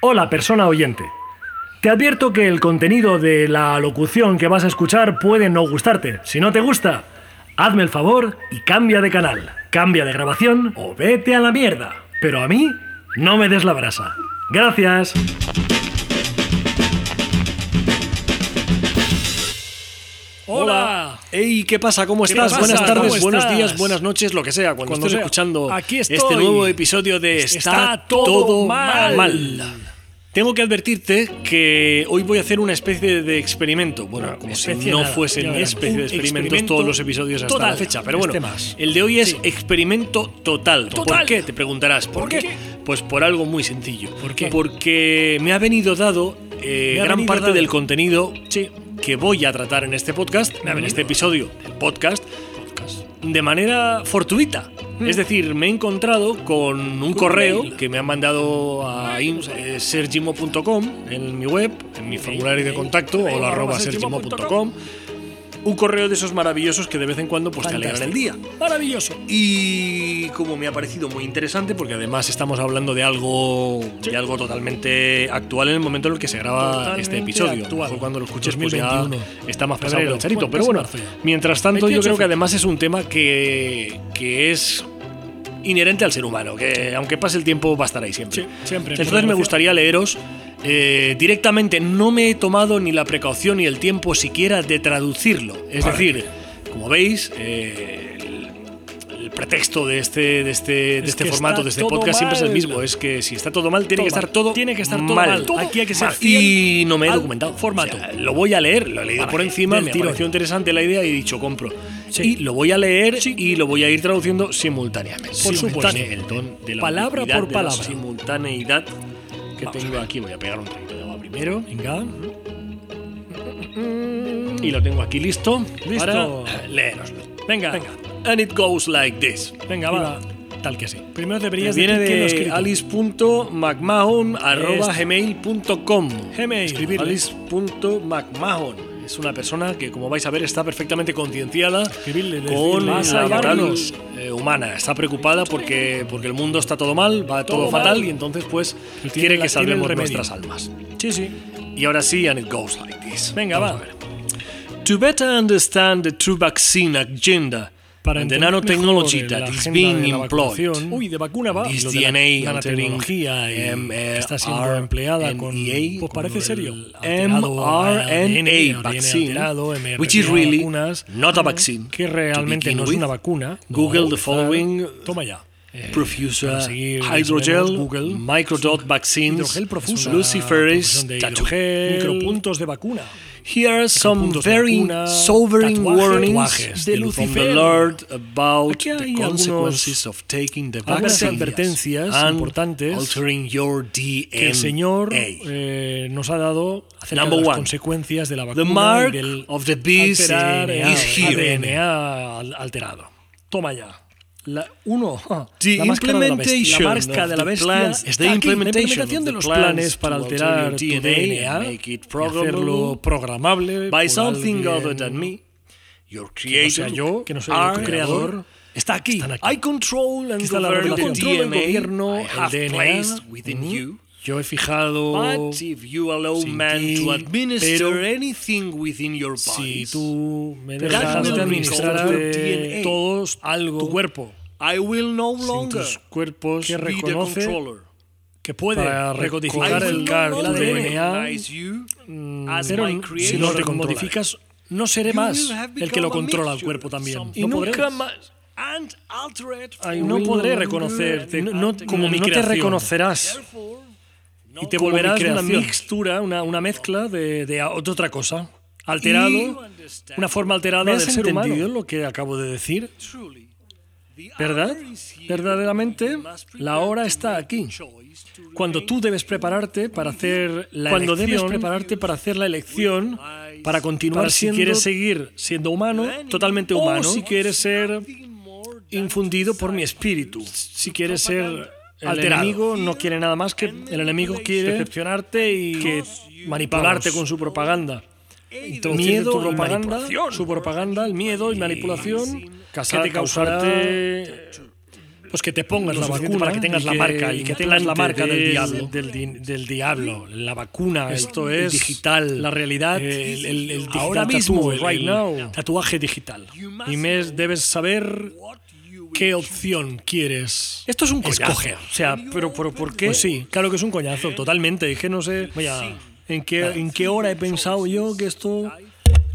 Hola, persona oyente. Te advierto que el contenido de la locución que vas a escuchar puede no gustarte. Si no te gusta, hazme el favor y cambia de canal, cambia de grabación o vete a la mierda. Pero a mí, no me des la brasa. Gracias. Hola. Hey, ¿qué pasa? ¿Cómo ¿Qué estás? pasa? Buenas tardes, ¿Cómo buenos estás? días, buenas noches, lo que sea, cuando, Cuando estés sea. escuchando Aquí este nuevo episodio de Está, Está todo, todo mal. mal. Tengo que advertirte que hoy voy a hacer una especie de experimento. Bueno, Bueno, como si no nada, fuesen especie de experimentos experimento todos los episodios hasta total. la fecha. Pero bueno, Este más. el de hoy es Sí. experimento total. ¿Por qué? Te preguntarás. ¿Por, ¿Por qué? qué? Pues por algo muy sencillo. ¿Por qué? Porque me ha venido dado eh, ha gran venido parte dado. del contenido Sí. que voy a tratar en este podcast, Me en este episodio del podcast, de manera fortuita. Es decir, me he encontrado con un correo que me han mandado a eh, sergimo.com en mi web, en mi formulario de contacto, hola arroba sergimo.com. Un correo de esos maravillosos que de vez en cuando pues, te alegran el día. Maravilloso. Y como me ha parecido muy interesante, porque además estamos hablando de algo, de algo totalmente actual en el momento en el que se graba Totalmente este episodio. Actual. cuando lo escuches pues ya 2021. está más que el charito. Pero bueno, mientras tanto yo 28 creo que de además es un tema que, que es inherente al ser humano, que aunque pase el tiempo va a estar ahí siempre. Sí, siempre. Entonces me gustaría leeros eh, directamente, no me he tomado ni la precaución ni el tiempo siquiera de traducirlo. Es Vale. decir, como veis, eh, el, el pretexto de este, de este, de Es este formato, de este todo podcast, siempre es el mismo. Es que si está todo mal, tiene Todo que estar mal. todo Tiene que estar todo mal. mal. Aquí hay que ser Mal. fiel Y no me he documentado. formato. O sea, lo voy a leer, lo he leído Vale, por encima, del me ha tirón. parecido interesante la idea y he dicho compro. Sí. Y lo voy a leer y lo voy a ir traduciendo simultáneamente. Por supuesto. El don de la Palabra por de la palabra. simultaneidad que Vamos tengo aquí. Voy a pegar un traguito de agua primero. Venga. Y lo tengo aquí listo. Listo. Para leeroslo. Venga. Venga. And it goes like this. Venga, va. Tal que sí. Primero deberías Viene de escrito. alice.mcmahon.gmail.com Gmail. Alice.mcmahon. Es una persona que, como vais a ver, está perfectamente concienciada con la moral eh, humana. Está preocupada porque, porque el mundo está todo mal, va todo, Todo fatal mal. y entonces pues quiere que salvemos nuestras almas. Sí, sí. Y ahora sí, and it goes like this. Venga, Vamos va. a ver. To better understand the true vaccine agenda Para the nanotechnology that la is being la employed. Uy, de vacuna va. This la- DNA la altering nanotecnología y M- que está siendo empleada con NEA, pues parece con serio. mRNA vaccine, which is really vacunas, not a vaccine. que realmente no es una vacuna. Google the following toma ya. Eh, seguir, hydrogel, Google. microdot vaccines, luciferase, micropuntos de vacuna Here are some very sobering warnings de from the Lucifer. Lord about Aquí the consequences of taking the vaccine advertencias and importantes altering your DNA. que el Señor eh, nos ha dado acerca Number de las one. consecuencias de la vacuna The mark y del of the beast alterar, is here. ADN alterado. Toma ya. La, uno, The la máscara de la bestia. La máscara de la bestia está the aquí. la implementación de los planes para alterar tu DNA y hacerlo programable by something other than me, your que no sea creator, yo, que no soy el creador. Está aquí. Están aquí. I control and está la. Controlo el gobierno, el DNA. within you. Yo he fijado But if you allow man ti, to administer pero anything within your si bodies, tú me dejas de administrar DNA. todos algo tu cuerpo I will no sin longer tus cuerpos que be the reconoce controller. que puede I recodificar will el, no longer DNA recognize you as pero my si no te modificas no seré You más el que lo controla el cuerpo también. no Y podré, nunca más no will podré reconocerte be no, como mi no te creación. reconocerás no y te volverás una mixtura una, una mezcla de, de otra cosa. Alterado. Una forma alterada ¿Me del has ser humano. entendido lo que acabo de decir ¿Verdad? Verdaderamente, la hora está aquí. Cuando tú debes prepararte para hacer la Cuando elección, debes prepararte para hacer la elección, para continuar para si siendo quieres seguir siendo humano, totalmente o humano, si si quieres ser infundido por mi espíritu, si quieres ser el enemigo no quiere nada más que el enemigo quiere decepcionarte y que manipularte con su propaganda. Miedo tu y propaganda. Su propaganda, el miedo y manipulación, que te causarte pues que te pongas la vacuna para que tengas la marca y que tengas la marca del diablo. del, di- del diablo, la vacuna, Esto el es digital, la realidad, el, el- el ahora mismo, el- right now. tatuaje digital. Y me debes saber qué opción quieres Esto es un coñazo. escoger. O sea, pero, pero ¿por qué? Pues sí, claro que es un coñazo, totalmente. Es que no sé Vaya, en qué, en qué hora he pensado yo que esto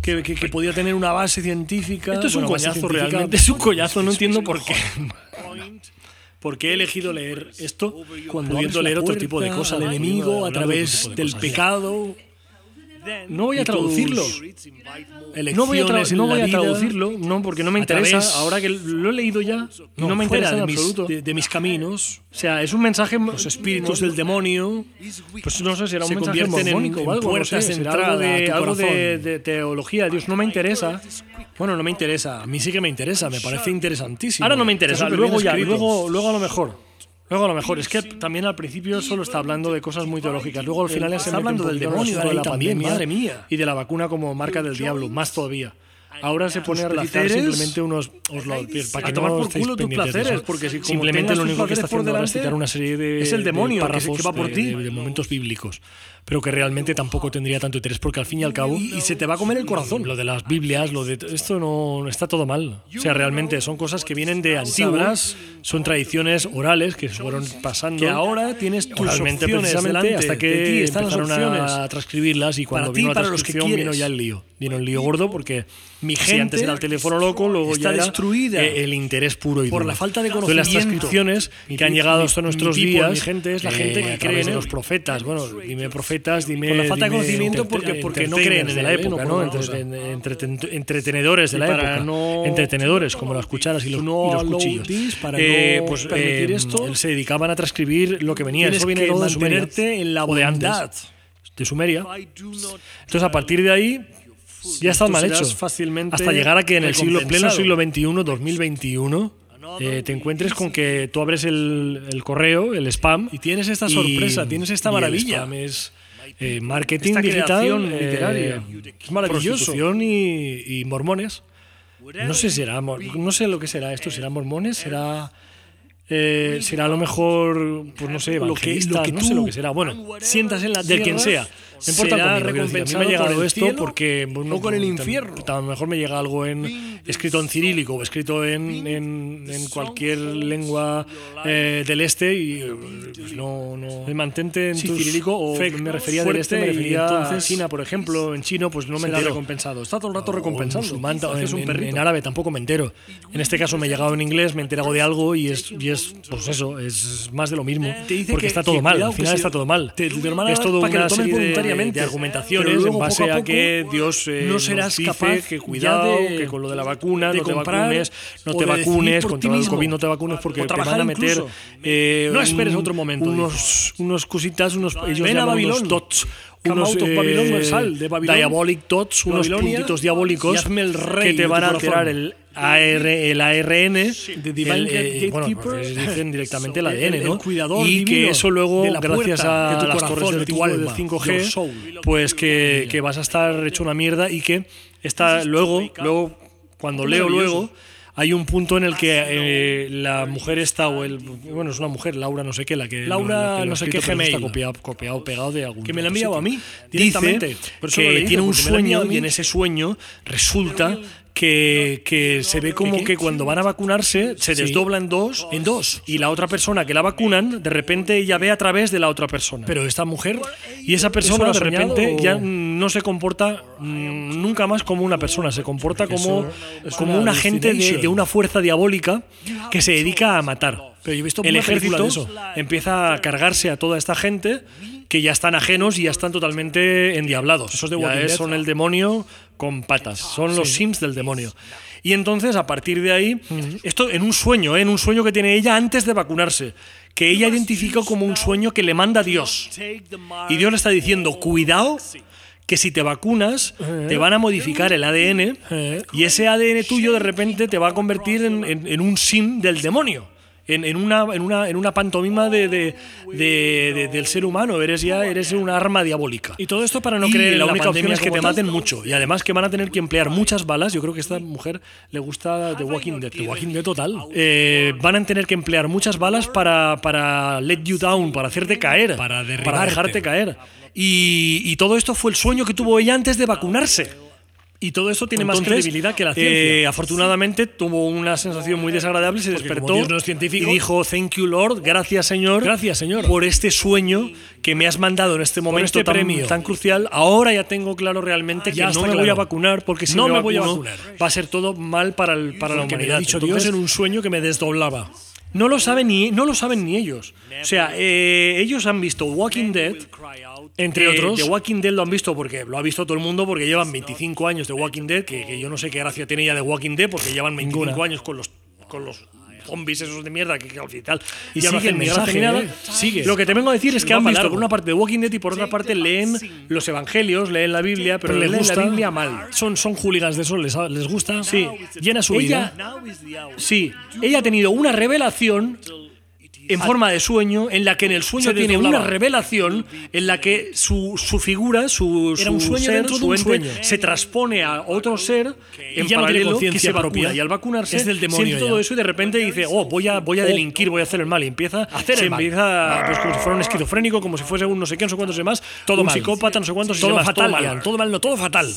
que, que- que podía tener una base científica. Esto es un Bueno, realmente, es un coñazo, no entiendo por qué. ¿Por qué he elegido leer esto Cuando pudiendo leer otro tipo de cosas? al al enemigo a través del pecado. No voy a traducirlo. No voy a, tra- en no voy a traducirlo, no, porque no me interesa. Ahora que lo he leído ya, y no, me interesa en de mis, absoluto. de, de mis caminos. O sea, es un mensaje. Los espíritus del demonio Pues no sé, será un se mensaje en- mormónico en o algo, no sé, de entrada de, algo de, de teología. Dios, no me interesa. Bueno, no me interesa. A mí sí que me interesa, me parece interesantísimo. Ahora no me interesa. Luego ya, luego, luego a lo mejor. Luego a lo mejor. Es que también al principio solo está hablando de cosas muy teológicas. Luego al final ya se Está hablando del demonio de la pandemia madre mía. Y de la vacuna como marca del diablo, más todavía. Ahora se pone a placeres, simplemente unos. Os lo, para a que tomar no por culo tus placeres, porque si simplemente lo único que está haciendo ahora es citar una serie de. es el de demonio que se- párrafos que va por de- ti. de- de momentos bíblicos. Pero que realmente tampoco tendría tanto interés, porque al fin y al cabo. Y se te va a comer el corazón. Lo de las Biblias, lo de esto no está todo mal. O sea, realmente son cosas que vienen de antiguas, son tradiciones orales que se fueron pasando. que ahora tienes tus oralmente opciones precisamente hasta que de ti, están las opciones. a transcribirlas y cuando Para ti, vino la para los que transcripción vino ya el lío. Vino el lío gordo porque Mi si gente antes era el teléfono loco, luego está ya destruida eh, el interés puro y por duro. la falta de Entonces, las conocimiento. transcripciones Mi que han llegado mi- hasta mi nuestros tipo, días, mi gente es la gente que cree en los profetas. Bueno, dime profetas, dime Por la falta de dime conocimiento, enter- porque- porque no creen en de la época, No entretenedores de Y la época, no- entretenedores como las cucharas y los, no y los cuchillos. para Eh, no pues eh, esto, se dedicaban a transcribir lo que venía. Eso viene que todo de Sumeria, mantenerte en la o de antes, de Sumeria. Entonces, a partir de ahí, ya está mal hecho. fácilmente Hasta llegar a que en el siglo, pleno siglo XXI, 2021, eh, te encuentres con que tú abres el, el correo, el spam. Y tienes esta sorpresa, tienes esta y el maravilla. spam es eh, marketing Esta digital, eh, literaria. Es maravilloso. y, y mormones. No sé si será, no sé lo que será esto. ¿Será mormones? ¿Será, eh, será a lo mejor, pues no sé, Lo que- evangelistas? lo que no sé lo que será. Bueno, sientas en la de quien sea. No importa será conmigo, decir, a mí me ha recompensado llegado por esto porque bueno, o con el infierno. A lo mejor me llega algo en escrito en cirílico o escrito en, en, en cualquier lengua eh, del este y pues no, no mantente en Sí, tus cirílico o fe- me refería del este, me refería entonces a China, por ejemplo, en chino pues no me entero. recompensado. Está todo el rato O en recompensando. musulmán, o en, un en- árabe tampoco me entero. En este caso me ha llegado en inglés, me he enterado de algo y es, y es pues eso, es más de lo mismo. Te dice porque que- está todo mal, al final está todo mal. te- es todo una serie de- de, argumentaciones luego, en base poco a a que Dios eh, no nos serás dice capaz que cuidado, de- que con lo de la vacuna de no te vacunes, no te vacunes, contra el mismo. COVID no te vacunes porque te van a meter eh, No esperes un- otro momento, unos, unos cositas, unos ellos Ven a llaman unos Babilón. dots, unos eh, sal de Babilón. diabolic dots, unos puntitos diabólicos y hazme el rey que te van a alterar el AR, el ARN, el, eh, bueno, pues dicen directamente el ADN, el ¿no? cuidador y que eso luego, gracias a las torres de del, tu tipo del alma, 5G, your soul. pues que, que vas a estar hecho una mierda y que está luego, luego cuando leo luego, hay un punto en el que eh, la mujer está, o el, bueno, es una mujer, Laura no sé qué, la que Laura la que no sé qué pero está Gmail. copiado, copiado, pegado de algún Que me la enviado a mí, directamente. Dice que leído, tiene un sueño y en ese sueño resulta que, que se ve como que cuando van a vacunarse se desdobla en dos, en dos, y la otra persona que la vacunan, de repente ella ve a través de la otra persona. Pero esta mujer Y esa persona de repente ya no se comporta mm, nunca más como una persona, se comporta como, como un agente de, una fuerza diabólica que se dedica a matar. Pero yo he visto El ejército de eso. empieza a cargarse a toda esta gente que ya están ajenos y ya están totalmente endiablados. Esos de Ya son el demonio con patas, son los sims del demonio. Y entonces, a partir de ahí, esto en un sueño, ¿eh? en un sueño que tiene ella antes de vacunarse, que ella identifica como un sueño que le manda Dios. Y Dios le está diciendo, cuidado, que si te vacunas, te van a modificar el ADN y ese ADN tuyo de repente te va a convertir en, en- en un sim del demonio. En, en una, en, una, en una pantomima de, de- de- de- del ser humano. Eres ya eres una arma diabólica. Y todo esto para no Y creer en la la única opción es que te maten mucho. Y además que van a tener que emplear muchas balas. Yo creo que a esta mujer le gusta The Walking Dead. The Walking Dead total. Eh, van a tener que emplear muchas balas para, para let you down, para hacerte caer, Para para dejarte caer. Y, y todo esto fue el sueño que tuvo ella antes de vacunarse. Y todo esto tiene más Entonces, credibilidad que la eh, ciencia. afortunadamente tuvo una sensación muy desagradable, se despertó científico- y dijo, thank you Lord, gracias Señor, Gracias, Señor. por este sueño que me has mandado en este momento este tan, premio. tan crucial. Ahora ya tengo claro realmente que Ya no me voy claro. a vacunar porque si No me, me voy a vacuno, vacunar. va a ser todo mal para, el- para la me humanidad. ha dicho Entonces, Dios en un sueño que me desdoblaba. no lo saben ni no lo saben ni ellos. O sea, eh, ellos han visto Walking Dead, Entre eh, otros. The Walking Dead lo han visto porque lo ha visto todo el mundo porque llevan 25 años de Walking Dead, que, que yo no sé qué gracia tiene ya de Walking Dead porque llevan 25 Ninguna. años con los con los zombies esos de mierda que, que al final Y ya sigue el mensaje, nada. ¿eh? Sigue. Lo que te vengo a decir es que han visto largo. por una parte The Walking Dead y por otra parte leen los evangelios, leen la Biblia, pero, Pero les leen gusta. la Biblia mal. Son, son hooligans de eso, les, les gusta. Sí. Llena su Ella- vida. Sí, ella ha tenido una revelación en forma de sueño, en la que en el sueño Se tiene una revelación en la que su, su figura, su, Era un su sueño ser, su un ente, sueño. se transpone a otro ser en ya no tiene paralelo que conciencia se vacuna. propia. Y al vacunarse Es del demonio siente todo ya. eso y de repente dice, oh, voy a, voy a delinquir, voy a hacer el mal. Y empieza a hacer el mal. Empieza, pues, como si fuera un esquizofrénico, como si fuese un no sé qué, no sé cuántos demás, Todo un mal. psicópata, no sé cuántos y todo demás, fatal, todo mal. Todo mal, no, todo fatal.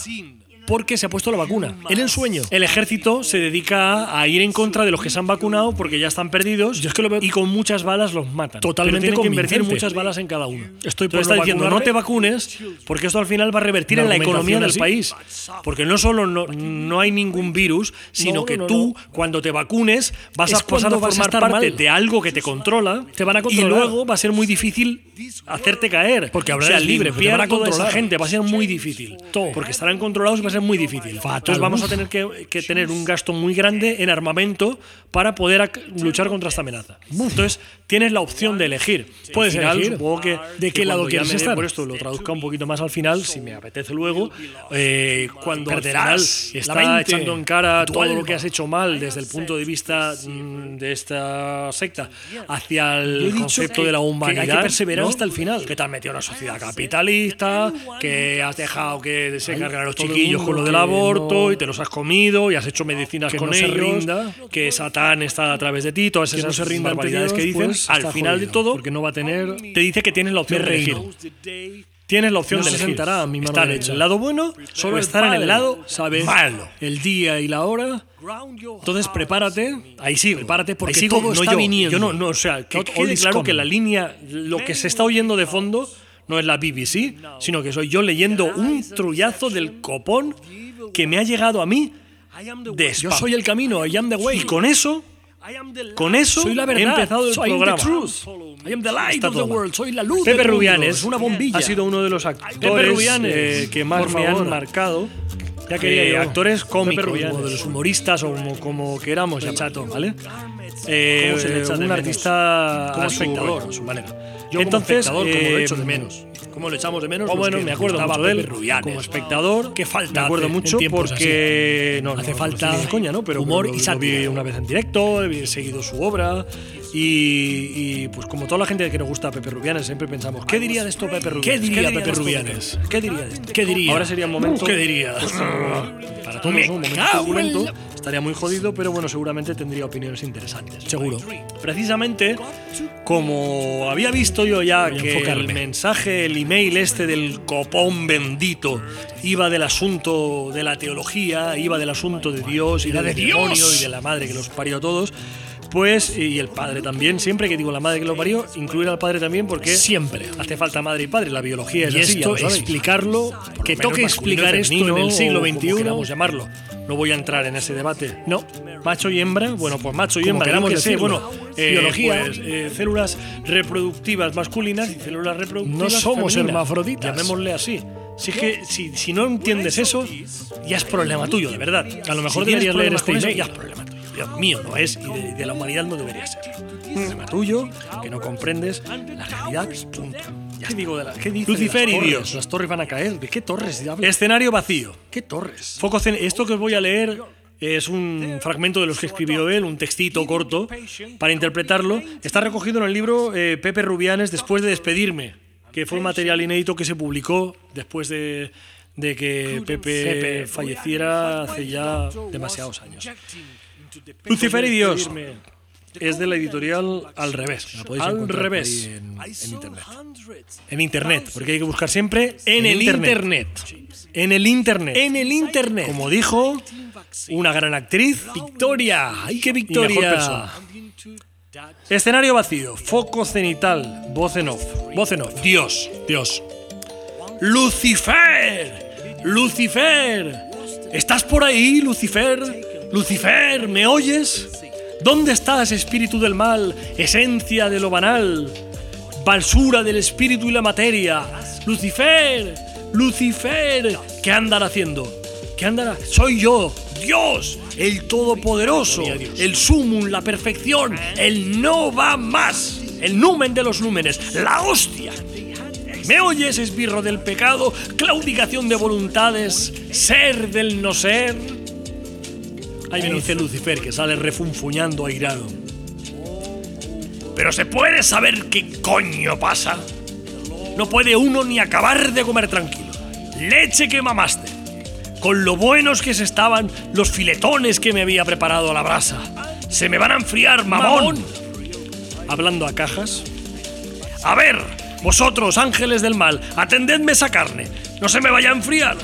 Porque se ha puesto la vacuna. En el sueño. El ejército se dedica a ir en contra de los que se han vacunado porque ya están perdidos Yo es que lo veo y con muchas balas los matan. Totalmente Pero tienen que invertir muchas balas en cada uno. Estoy por Entonces está no diciendo, no te vacunes porque esto al final va a revertir en la economía del argumentación país. Porque no solo no, no hay ningún virus, sino No, que tú, cuando te vacunes, vas Es a pasar a formar parte mal. de algo que te controla, Te van a y controlar. luego va a ser muy difícil hacerte caer. Porque o sea, libre, te van a esa controlar. gente va a ser muy difícil. Todo. Porque estarán controlados y va a ser muy difícil. Entonces vamos a tener que, que tener un gasto muy grande en armamento para poder luchar contra esta amenaza. Entonces tienes la opción de elegir. Puedes Al final, elegir. Supongo que ¿De qué lado quieres estar? Por esto lo traduzca un poquito más al final, si me apetece luego. eh, cuando al Perderás final la está mente, echando en cara todo lo alma. que has hecho mal desde el punto de vista mm, de esta secta hacia el concepto de la que hay que humanidad. perseverar ¿no? hasta el final. Que te has metido en una sociedad capitalista, que has dejado que se cargan los todo el chiquillos con lo del aborto no- y te los has comido y has hecho medicinas que con no se ellos, rinda. que Satán está a través de ti, todas Que esas no se barbaridades Dios, que dicen. pues, al final de jodido, todo, porque no va a tener te dice que tienes la opción de elegir. Tienes la opción de elegir. sentará a mi mano estar en derecha. el lado bueno Solo o estar en el lado sabe malo. el día y la hora. Entonces prepárate. Ahí sigo. Prepárate porque Ahí sigo, todo no está yo. viniendo. Yo no, no, o sea, que quede claro que la línea, lo que se está oyendo de fondo no es la BBC, sino que soy yo leyendo un trullazo del copón que me ha llegado a mí de Yo soy el camino, I am the way. Y con eso, con eso soy la he verdad. empezado el soy programa. I am the light Está of the world. Soy la luz Pepe. Rubianes Es una bombilla. Ha sido uno de los actores eh, que más me han marcado. Ya quería Eh, yo. actores cómicos, como de los humoristas o como, como queramos chato. ¿vale? Eh, ¿Cómo se le echa de un menos? artista Como su espectador. rollo, a su manera. Yo Entonces, como espectador, como lo eh, echo de menos. ¿Cómo lo echamos de menos? Oh, bueno, que me acuerdo mucho de él Rubianes. como espectador. Qué falta Me acuerdo mucho porque no, no, Hace no, falta no, de coña, ¿no? Pero humor lo- y lo sátira. vi una vez en directo, he seguido su obra y, y, pues como toda la gente que nos gusta a Pepe Rubianes siempre pensamos, ¿qué diría de esto Pepe Rubianes? ¿Qué diría Pepe Rubianes? ¿Qué diría de esto? ¿Qué diría? Ahora sería un momento. ¿Qué diría? pues, para todos un momento turbulento. Estaría muy jodido, pero bueno, seguramente tendría opiniones interesantes. Seguro. Precisamente, como había visto yo ya que el mensaje, el email este del copón bendito iba del asunto de la teología, iba del asunto de Dios y del de demonio Dios. y de la madre que los parió a todos, pues, y el padre también, siempre que digo la madre que lo parió, incluir al padre también porque Siempre. hace falta madre y padre, la biología es Y así, ya esto, lo sabéis explicarlo, que lo toque explicar esto en el siglo como XXI. queramos llamarlo. No voy a entrar en ese debate. No. Macho y hembra, bueno, pues macho y Como hembra, queramos qué sé, bueno, eh, Biología. pues, eh, células reproductivas masculinas y células reproductivas No somos femeninas. hermafroditas. Llamémosle así. Si es que si, si no entiendes eso, ya es problema tuyo, de verdad. A lo mejor Si deberías leer este eso, email. ya es problema tuyo. Dios mío, no es, y de, de la humanidad no debería ser. Es problema tuyo, que no comprendes la realidad, punto. ¿Qué digo de la, qué dice Lucifer de y las torres? Dios. Las torres van a caer. ¿De qué torres? Escenario vacío. ¿Qué torres? Foco Esto que os voy a leer es un fragmento de los que escribió él, un textito corto para interpretarlo. Está recogido en el libro eh, Pepe Rubianes después de despedirme, que fue un material inédito que se publicó después de, de que Pepe falleciera hace ya demasiados años. Lucifer y Dios es de la editorial Al Revés. Al Revés. En, internet. En internet, porque hay que buscar siempre en, el internet. En el internet. En el internet. Como dijo una gran actriz, Victoria. ¡Ay, qué Victoria! Escenario vacío, foco cenital, voz en off. Voz en off. Dios, Dios. Lucifer, Lucifer. ¿Estás por ahí, Lucifer? Lucifer, ¿me oyes? ¿Dónde estás, espíritu del mal, esencia de lo banal, balsura del espíritu y la materia? Lucifer, Lucifer, ¿qué andará haciendo? ¿Qué andará? Soy yo, Dios, el Todopoderoso, el sumum, la perfección, el no va más, el numen de los númenes, la hostia. ¿Me oyes, esbirro del pecado, claudicación de voluntades, ser del no ser? Ahí me dice Lucifer que sale refunfuñando airado. Pero se puede saber qué coño pasa. No puede uno ni acabar de comer tranquilo. Leche que mamaste. Con lo buenos que se estaban los filetones que me había preparado a la brasa. Se me van a enfriar, mamón. Hablando a cajas. A ver, vosotros, ángeles del mal, atendedme esa carne. No se me vaya a enfriar.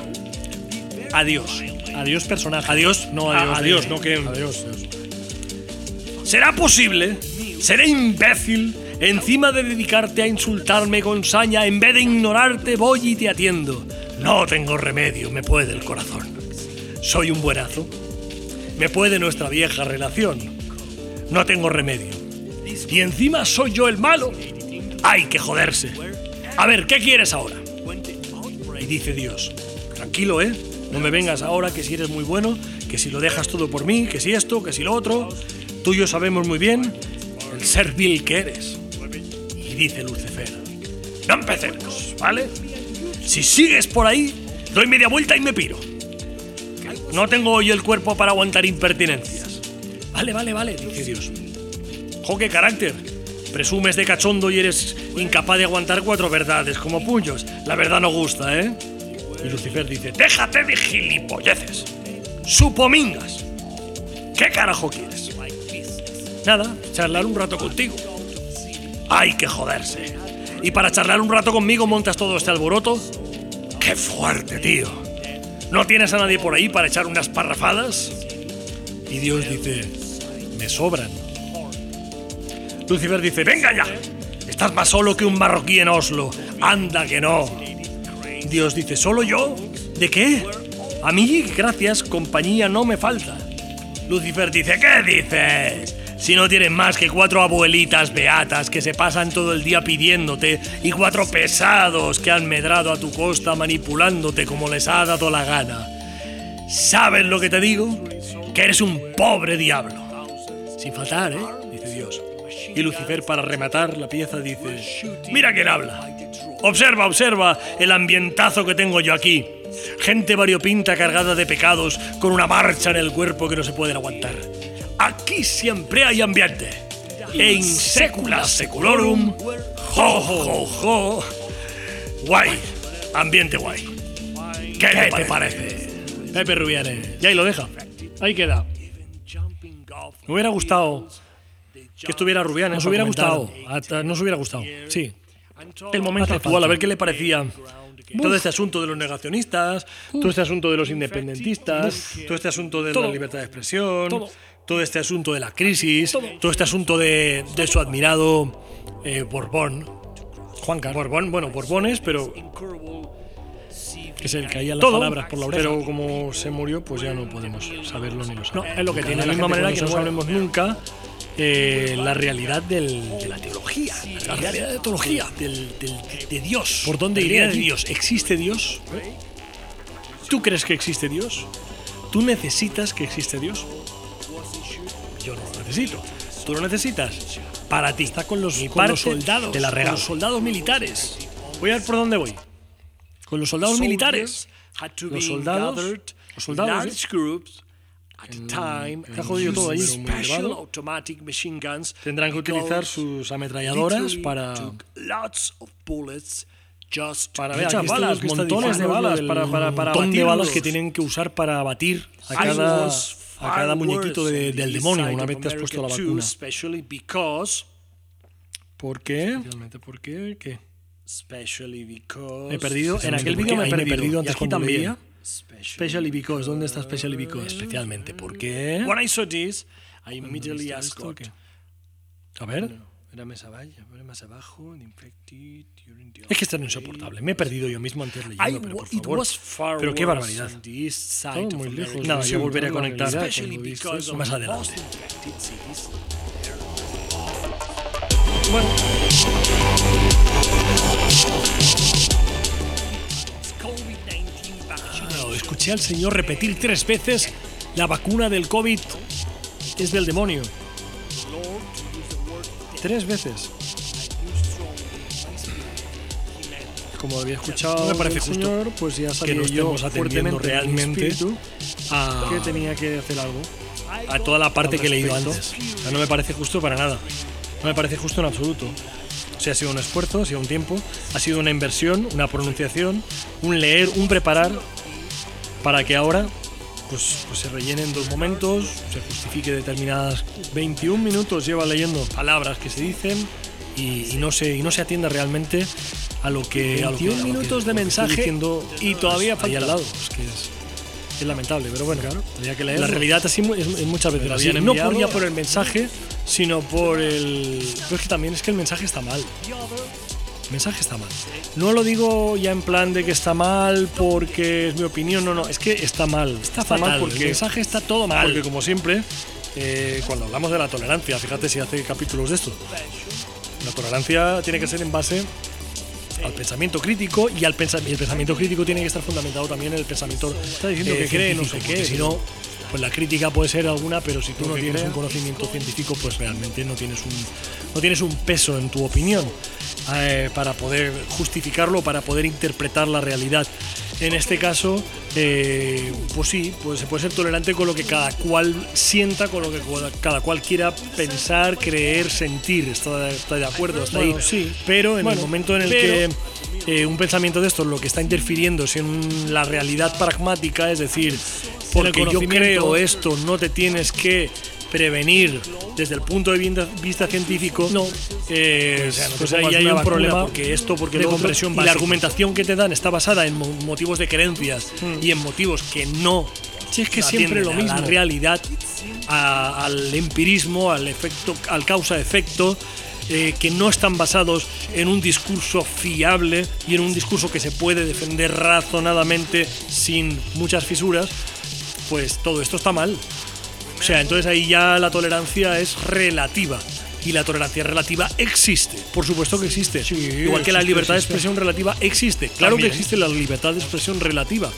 Adiós. Adiós personaje. Adiós, no adiós. adiós, no que. Adiós, ¿Será posible? ¿Seré imbécil? Encima de dedicarte a insultarme con saña, en vez de ignorarte, voy y te atiendo. No tengo remedio, me puede el corazón. Soy un buenazo. Me puede nuestra vieja relación. No tengo remedio. Y encima soy yo el malo. Hay que joderse. A ver, ¿qué quieres ahora? Y dice Dios, tranquilo, ¿eh? No me vengas ahora que si eres muy bueno, que si lo dejas todo por mí, que si esto, que si lo otro. Tú y yo sabemos muy bien el ser vil que eres. Y dice Lucifer, no empecemos, ¿vale? Si sigues por ahí, doy media vuelta y me piro. No tengo hoy el cuerpo para aguantar impertinencias. Vale, vale, vale, dice Dios. Jo, qué carácter. Presumes de cachondo y eres incapaz de aguantar cuatro verdades como puños. La verdad no gusta, ¿eh? Y Lucifer dice, déjate de gilipolleces. Supomingas. ¿Qué carajo quieres? Nada, charlar un rato contigo. Hay que joderse. ¿Y para charlar un rato conmigo montas todo este alboroto? ¡Qué fuerte, tío! ¿No tienes a nadie por ahí para echar unas parrafadas? Y Dios dice, me sobran. Lucifer dice, venga ya. Estás más solo que un marroquí en Oslo. Anda que no. Dios dice, ¿solo yo? ¿De qué? A mí, gracias, compañía no me falta. Lucifer dice, ¿qué dices? Si no tienes más que cuatro abuelitas beatas que se pasan todo el día pidiéndote y cuatro pesados que han medrado a tu costa manipulándote como les ha dado la gana. ¿Sabes lo que te digo? Que eres un pobre diablo. Sin faltar, ¿eh? Dice Dios. Y Lucifer, para rematar la pieza, dice, mira quién habla. Observa, observa el ambientazo que tengo yo aquí. Gente variopinta cargada de pecados con una marcha en el cuerpo que no se pueden aguantar. Aquí siempre hay ambiente. En secula seculorum, jo, jo, jo. Guay, ambiente guay. ¿Qué, te parece? Pepe Rubianes. Y ahí lo deja. Ahí queda. Me hubiera gustado que estuviera Rubianes. Nos hubiera gustado. Nos hubiera gustado. Sí el momento actual, a ver qué le parecía todo este asunto de los negacionistas, todo este asunto de los independentistas, todo este asunto de la libertad de expresión, todo. este asunto de la crisis, todo, este asunto de, su admirado eh, Borbón. Juan Carlos. Borbón, bueno, Borbones, pero que se le caían las palabras por la oreja. Pero como se murió, pues ya no podemos saberlo ni lo sabemos. No, es lo que tiene. De la misma manera que no sabemos nunca eh, la realidad del, de la teología, la realidad de la teología, del, de Dios. ¿Por dónde iría de Dios? ¿Existe Dios? ¿Tú crees que existe Dios? ¿Tú necesitas que existe Dios? Yo no lo necesito. ¿Tú lo necesitas? Para ti. Está con los, soldados. De la con los soldados militares. Voy a ver por dónde voy. Con los soldados militares. Los soldados. Los soldados. Ha jodido todo allí. special automatic machine guns Tendrán que utilizar sus ametralladoras para, took lots of bullets just to para ver, aquí está balas, está montones de balas del para, para, para montón de balas que tienen que usar para abatir a cada, a cada muñequito de- del demonio una vez te has puesto la vacuna. ¿Por qué? ¿por qué? ¿Qué? especially because Me he perdido. En Especialmente aquel porque vídeo me he perdido. antes Y aquí cuando también. Especially because. ¿Dónde está Especially because? Especialmente. ¿Por qué? when I saw this I ¿Dónde immediately asked. A ver. era más abajo era más Es que esto es insoportable. Me he perdido yo mismo antes I leyendo, pero por favor. was far Pero qué barbaridad. Todo muy lejos. Nada, too, yo volveré a conectar más adelante. Bueno, escuché al señor repetir tres veces la vacuna del COVID es del demonio. Tres veces. Como había escuchado No me parece justo señor, pues ya que sabía no yo estemos atendiendo en mi realmente a- que tenía que hacer algo. A toda la parte que he leído antes. O sea, no me parece justo para nada. No me parece justo en absoluto. O sea, ha sido un esfuerzo, ha sido un tiempo, ha sido una inversión, una pronunciación, un leer, un preparar, para que ahora pues, pues se rellenen dos momentos, se justifique determinadas 21 minutos lleva leyendo palabras que se dicen y, y no se y no se atienda realmente a lo que a lo que- 21 a lo que- minutos de que estoy mensaje diciendo y todavía falta. al lado, es que es, es lamentable, pero bueno, había que la realidad así es, es muchas veces así. no por ya por el mensaje, sino por el pero es que también es que el mensaje está mal. Mensaje está mal. No lo digo ya en plan de que está mal porque es mi opinión, no, no, es que está mal. Está, mal fatal, porque el mensaje está todo mal. Porque como siempre, eh, cuando hablamos de la tolerancia, fíjate si hace capítulos de esto. La tolerancia tiene que ser en base al pensamiento crítico y al pensa- y el pensamiento crítico tiene que estar fundamentado también en el pensamiento Está diciendo que cree, no sé qué, si no pues la crítica puede ser alguna pero si tú no tienes un conocimiento científico pues realmente no tienes un no tienes un peso en tu opinión eh, para poder justificarlo para poder interpretar la realidad. En este caso eh, pues sí pues se puede ser tolerante con lo que cada cual sienta con lo que cada cual quiera pensar creer sentir. Está, está de acuerdo hasta Bueno, ahí sí. pero en Bueno, el momento en el pero- que eh, un pensamiento de estos lo que está interfiriendo es en la realidad pragmática, es decir, porque yo creo esto, no te tienes que prevenir desde el punto de vista, científico, no, eh, sea, no pues ahí hay un problema porque esto, porque de otro, compresión y la argumentación que te dan está basada en mo- motivos de creencias y en motivos que no. Si es que no siempre lo a mismo. la realidad, a- al empirismo, al efecto, al causa-efecto, eh, que no están basados en un discurso fiable y en un discurso que se puede defender razonadamente sin muchas fisuras, pues todo esto está mal. O sea, entonces ahí ya la tolerancia es relativa. Y la tolerancia relativa existe. Por supuesto que existe. Igual que la existe, libertad de expresión relativa existe. Claro También. que existe la libertad de expresión relativa.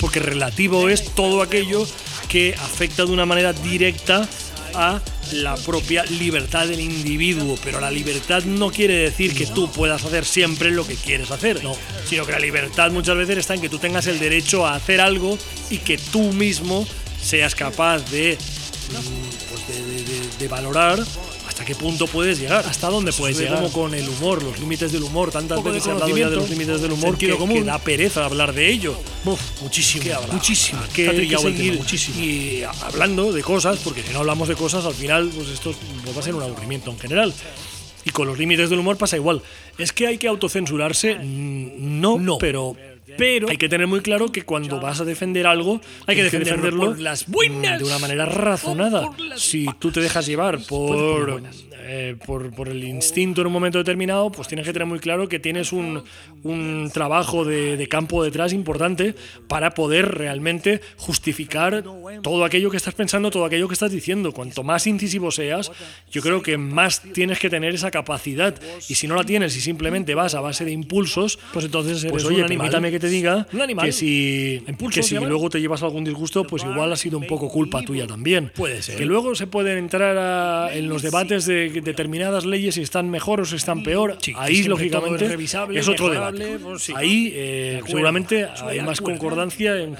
Porque relativo es todo aquello que afecta de una manera directa a la propia libertad del individuo. Pero la libertad no quiere decir que tú puedas hacer siempre lo que quieres hacer. No. Sino que la libertad muchas veces está en que tú tengas el derecho a hacer algo y que tú mismo seas capaz de mm, pues de, valorar hasta qué punto puedes llegar. Hasta dónde puedes llegar. como con el humor, los límites del humor. Tantas veces se ha hablado ya de los límites del humor que, común. que da pereza hablar de ello. muchísimo, muchísimo. Que que el seguir tema, muchísimo. y hablando de cosas, porque si no hablamos de cosas, al final pues esto pues, va a ser un aburrimiento en general. Y con los límites del humor pasa igual. ¿Es que hay que autocensurarse? Mm, No, No. pero, pero hay que tener muy claro que cuando vas a defender algo, hay que defenderlo por las buenas. de una manera razonada. Si tú te dejas llevar por, eh, por, por el instinto en un momento determinado, pues tienes que tener muy claro que tienes un, un trabajo de, de campo detrás importante para poder realmente justificar todo aquello que estás pensando, todo aquello que estás diciendo. Cuanto más incisivo seas, yo creo que más tienes que tener esa capacidad. Y si no la tienes y simplemente vas a base de impulsos, pues entonces eres Pues, oye, un animal. permítame que te diga Un animal. que si, que si luego te llevas algún disgusto, pues igual ha sido un poco culpa tuya también. Puede ser. Que luego se pueden entrar a- en los debates de de determinadas leyes si están mejor o si están peor. ahí, lógicamente, es, revisable, es otro debate. Pues ahí, eh, seguramente, hay más concordancia en,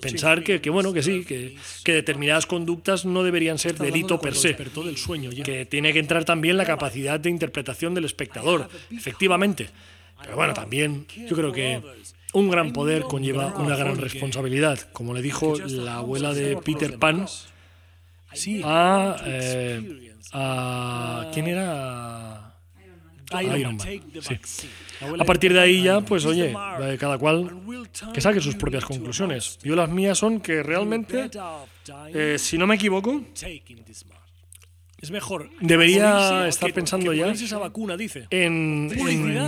pensar que, que, bueno, que sí, que, que, determinadas conductas no deberían ser delito per se. Del sueño, que tiene que entrar también la capacidad de interpretación del espectador, efectivamente. Pero bueno, también yo creo que un gran poder conlleva una gran responsabilidad. Como le dijo la abuela de Peter Pan a, eh, a ¿quién era? Iron Man. A partir de ahí ya, pues oye, cada cual que saque sus propias conclusiones. Yo las mías son que realmente, eh, si no me equivoco, es mejor. Debería estar pensando ya esa vacuna, dice. En,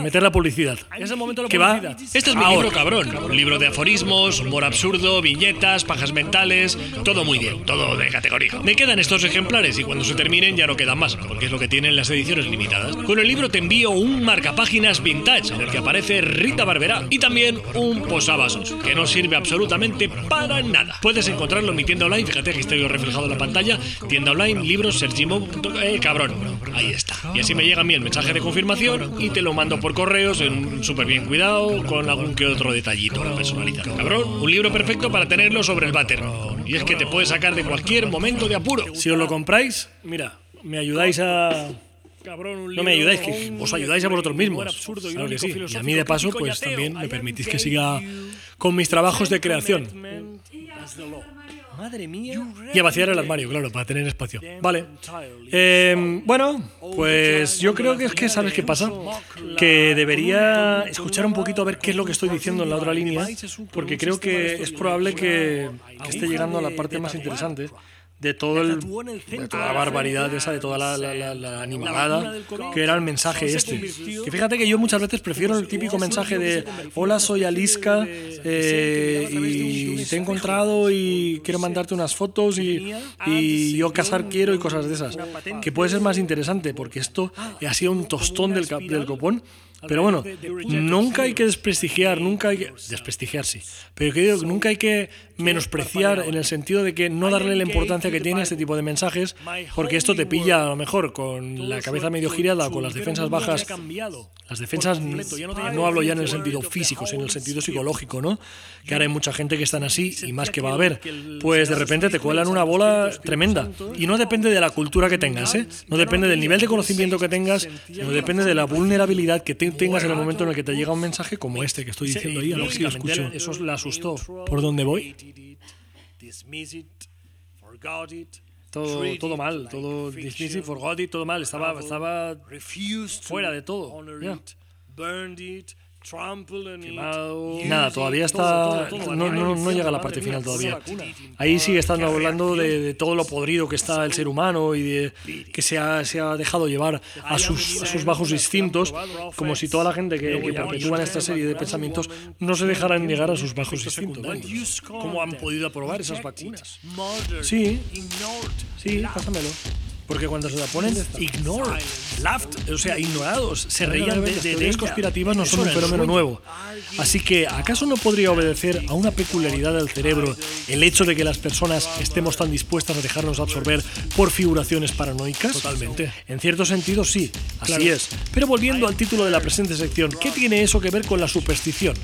meter la publicidad. ese momento la que publicidad. Va, este es mi libro, cabrón. Un libro de aforismos, humor absurdo, viñetas, pajas mentales. Todo muy bien, todo de categoría. Me quedan estos ejemplares y cuando se terminen ya no quedan más, porque es lo que tienen las ediciones limitadas. Con el libro te envío un marcapáginas vintage en el que aparece Rita Barberá y también un posavasos, que no sirve absolutamente para nada. Puedes encontrarlo en mi tienda online, fíjate que estoy reflejado en la pantalla. Tienda online, libros, Sergimo eh, cabrón. Ahí está. Y así me llega a mí el mensaje de confirmación y te lo mando por correos en súper bien cuidado, con algún que otro detallito personalizado. Cabrón, un libro perfecto para tenerlo sobre el váter. Y es que te puede sacar de cualquier momento de apuro. Si os lo compráis, mira, me ayudáis a... no me ayudáis, que os ayudáis a vosotros mismos. Claro que sí. Y a mí de paso, pues también me permitís que siga con mis trabajos de creación. Madre mía. Y a vaciar el armario, claro, para tener espacio. Vale. Eh, bueno, pues yo creo que es que, ¿sabes qué pasa? Que debería escuchar un poquito a ver qué es lo que estoy diciendo en la otra línea, porque creo que es probable que esté llegando a la parte más interesante de todo el, de toda la barbaridad esa, de toda la, la, animalada que era el mensaje este. Que fíjate que yo muchas veces prefiero el típico mensaje de hola soy Aliska eh, y te he encontrado y quiero mandarte unas fotos y, y, yo casar quiero y cosas de esas. Que puede ser más interesante porque esto ha sido un tostón del, del copón pero bueno, nunca hay que desprestigiar, nunca hay que. Desprestigiar, sí. Pero que digo, nunca hay que menospreciar en el sentido de que no darle la importancia que tiene este tipo de mensajes, porque esto te pilla a lo mejor con la cabeza medio girada, con las defensas bajas. Las defensas, no hablo ya en el sentido físico, sino en el sentido psicológico, ¿no? Que ahora hay mucha gente que están así y más que va a haber. Pues de repente te cuelan una bola tremenda. Y no depende de la cultura que tengas, ¿eh? No depende del nivel de conocimiento que tengas, no depende de la vulnerabilidad que tengas tengas en el momento en el que te llega un mensaje como este que estoy diciendo ahí, a lo que lo escucho. Eso le asustó. ¿Por dónde voy? Todo, todo mal, todo dismiss it, forgot it, todo mal. Estaba, estaba fuera de todo. Nada, todavía está. No, no, no, llega a la parte final todavía. Ahí sigue estando hablando de, todo lo podrido que está el ser humano y de que se ha, se ha dejado llevar a sus, a sus bajos instintos, como si toda la gente que, que perpetúa esta serie de pensamientos no se dejaran llegar a sus bajos instintos. ¿Cómo han podido aprobar esas vacunas? Sí, sí, pásamelo. Porque cuando se la ponen, ignored, laughed, o sea, ignorados, se reían de, teorías conspirativas, no son un fenómeno nuevo. Así que, ¿acaso no podría obedecer a una peculiaridad del cerebro el hecho de que las personas estemos tan dispuestas a dejarnos absorber por figuraciones paranoicas? Totalmente. En cierto sentido, sí, así es. Pero volviendo al título de la presente sección, ¿qué tiene eso que ver con la superstición?